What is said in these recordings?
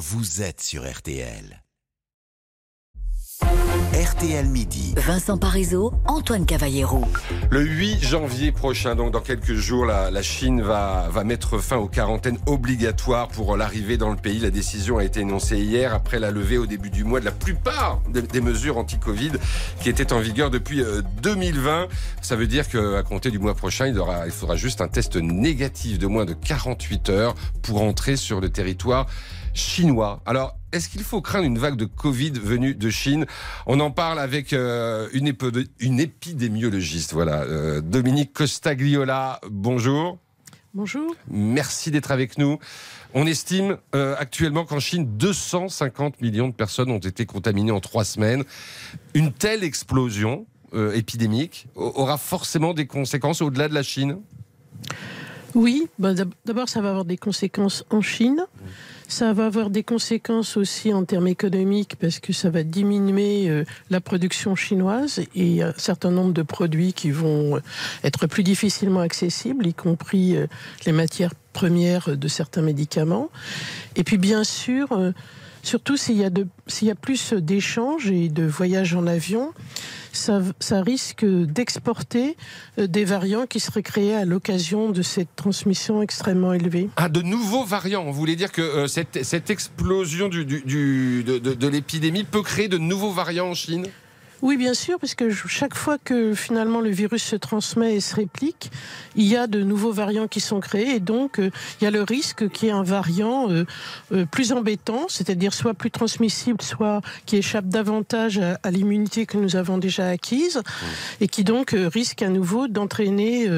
vous êtes sur RTL. RTL Midi. Vincent Parisot, Antoine Cavallero. Le 8 janvier prochain, donc dans quelques jours, la, la Chine va, va, mettre fin aux quarantaines obligatoires pour l'arrivée dans le pays. La décision a été énoncée hier après la levée au début du mois de la plupart des, des mesures anti-Covid qui étaient en vigueur depuis 2020. Euh, Ça veut dire qu'à compter du mois prochain, il, aura, il faudra juste un test négatif de moins de 48 heures pour entrer sur le territoire chinois. Alors, est-ce qu'il faut craindre une vague de Covid venue de Chine? On en parle avec euh, une, une, épidémiologiste, voilà, euh, Dominique Costagliola. Bonjour. Bonjour. Merci d'être avec nous. On estime euh, actuellement qu'en Chine, 250 millions de personnes ont été contaminées en trois semaines. Une telle explosion épidémique aura forcément des conséquences au-delà de la Chine? Oui, bah, d'abord ça va avoir des conséquences en Chine. Ça va avoir des conséquences aussi en termes économiques parce que ça va diminuer euh, la production chinoise et un certain nombre de produits qui vont être plus difficilement accessibles, y compris euh, les matières premières de certains médicaments. Et puis bien sûr, euh, surtout s'il y a, s'il y a plus d'échanges et de voyages en avion, ça, risque d'exporter euh, des variants qui seraient créés à l'occasion de cette transmission extrêmement élevée. Ah, de nouveaux variants Vous voulez dire que euh, cette, explosion de l'épidémie peut créer de nouveaux variants en Chine? Oui, bien sûr, parce que chaque fois que finalement le virus se transmet et se réplique, il y a de nouveaux variants qui sont créés et donc euh, il y a le risque qu'il y ait un variant euh, euh, plus embêtant, c'est-à-dire soit plus transmissible, soit qui échappe davantage à, à l'immunité que nous avons déjà acquise mmh. et qui donc risque à nouveau d'entraîner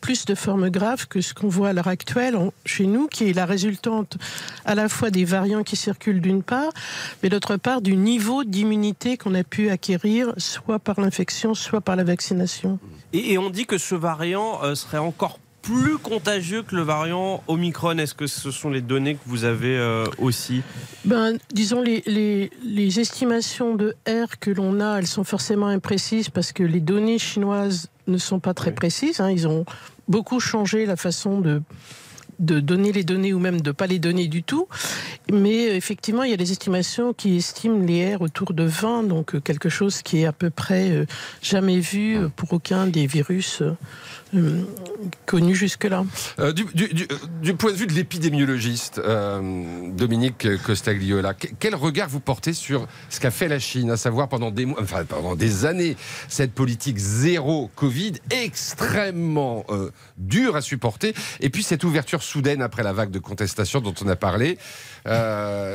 plus de formes graves que ce qu'on voit à l'heure actuelle en, chez nous, qui est la résultante à la fois des variants qui circulent d'une part, mais d'autre part du niveau d'immunité qu'on a pu acquérir soit par l'infection, soit par la vaccination. Et, et, on dit que ce variant euh, serait encore plus contagieux que le variant Omicron. Est-ce que ce sont les données que vous avez euh, aussi ben, Disons, les, les, les, estimations de R que l'on a, elles sont forcément imprécises parce que les données chinoises ne sont pas très oui. précises. Hein. Ils ont beaucoup changé la façon de de donner les données ou même de ne pas les donner du tout. Mais euh, effectivement, il y a des estimations qui estiment les R autour de 20, donc euh, quelque chose qui est à peu près euh, jamais vu pour aucun des virus connus jusque-là. Euh, du, point de vue de l'épidémiologiste, euh, Dominique Costagliola, quel regard vous portez sur ce qu'a fait la Chine, à savoir pendant des, enfin, pendant des années, cette politique zéro Covid extrêmement euh, dure à supporter, et puis cette ouverture soudaine après la vague de contestation dont on a parlé,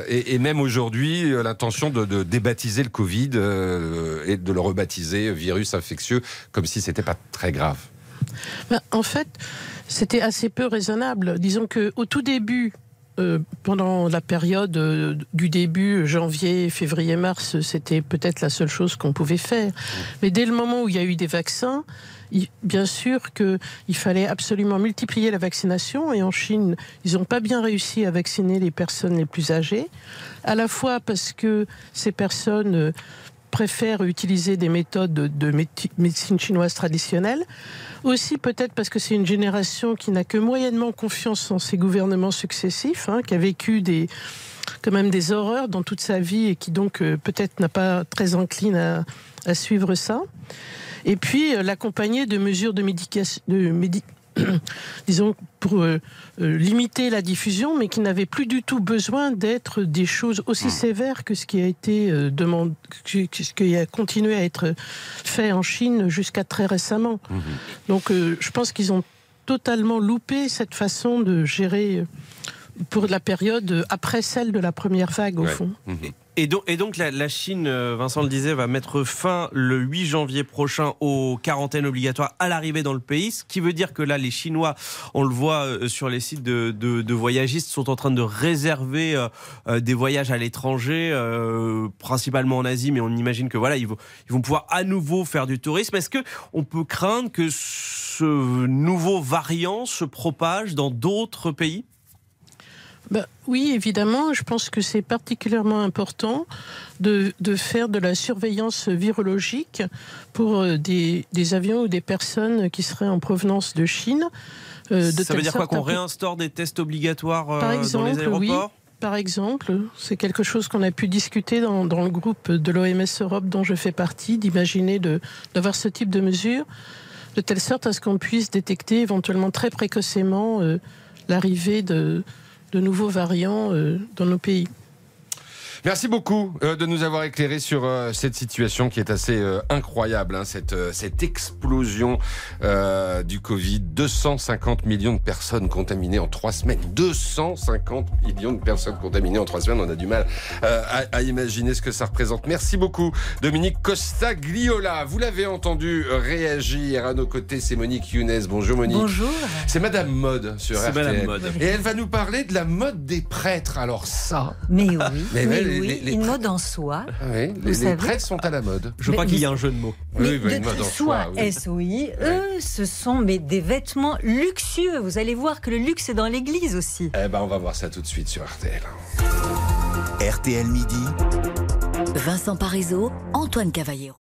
et, même aujourd'hui, l'intention de, de, débaptiser le Covid et de le rebaptiser virus infectieux, comme si c'était pas très grave. Ben, en fait, c'était assez peu raisonnable. Disons que au tout début, euh, pendant la période euh, du début, janvier, février, mars, c'était peut-être la seule chose qu'on pouvait faire. Mais dès le moment où il y a eu des vaccins, il, bien sûr qu'il fallait absolument multiplier la vaccination. Et en Chine, ils n'ont pas bien réussi à vacciner les personnes les plus âgées. À la fois parce que ces personnes... Euh, préfèrent utiliser des méthodes de médecine chinoise traditionnelle. Aussi peut-être parce que c'est une génération qui n'a que moyennement confiance en ses gouvernements successifs, hein, qui a vécu des quand même des horreurs dans toute sa vie et qui donc euh, peut-être n'a pas très encline à, suivre ça. Et puis euh, l'accompagner de mesures de médication, de disons, pour euh, euh, limiter la diffusion, mais qui n'avait plus du tout besoin d'être des choses aussi sévères que ce qui a été euh, demandé, ce qui a continué à être fait en Chine jusqu'à très récemment. Mmh. Donc, euh, je pense qu'ils ont totalement loupé cette façon de gérer pour la période après celle de la première vague, au ouais. fond. Mmh. Et donc, et donc la, la, Chine, euh, Vincent le disait, va mettre fin le 8 janvier prochain aux quarantaines obligatoires à l'arrivée dans le pays, ce qui veut dire que là, les Chinois, on le voit euh, sur les sites de, de, de voyagistes, sont en train de réserver euh, des voyages à l'étranger, euh, principalement en Asie, mais on imagine que voilà, ils vont, ils vont pouvoir à nouveau faire du tourisme. Est-ce que on peut craindre que ce nouveau variant se propage dans d'autres pays? Ben, oui, évidemment. Je pense que c'est particulièrement important de, de, faire de la surveillance virologique pour euh, des, des, avions ou des personnes qui seraient en provenance de Chine. Euh, de Ça veut dire quoi Qu'on réinstaure des tests obligatoires euh, Par exemple, dans les aéroports oui. par exemple, c'est quelque chose qu'on a pu discuter dans, dans le groupe de l'OMS Europe dont je fais partie, d'imaginer d'avoir ce type de mesure, de telle sorte à ce qu'on puisse détecter éventuellement très précocement euh, l'arrivée de, de nouveaux variants euh, dans nos pays. Merci beaucoup euh, de nous avoir éclairé sur euh, cette situation qui est assez euh, incroyable, hein, cette, euh, cette explosion euh, du Covid. 250 millions de personnes contaminées en trois semaines. 250 millions de personnes contaminées en trois semaines. On a du mal euh, à, à imaginer ce que ça représente. Merci beaucoup, Dominique Costa-Gliola. Vous l'avez entendu réagir à nos côtés. C'est Monique Younes. Bonjour Monique. Bonjour. C'est Madame Mode sur C'est RTL. Madame Mode. Et elle va nous parler de la mode des prêtres. Alors ça, Mais oui, Mais mais ouais, les- oui, les- les une mode en soie. oui, les, les prêtres sont à la mode. Je crois qu'il y a un jeu de mots. Mais Oui, de une mode en soie, oui. SOI, eux, ce sont mais des vêtements luxueux. Vous allez voir que le luxe est dans l'église aussi. Eh ben, on va voir ça tout de suite sur RTL. RTL Midi. Vincent Parisot, Antoine Cavallero.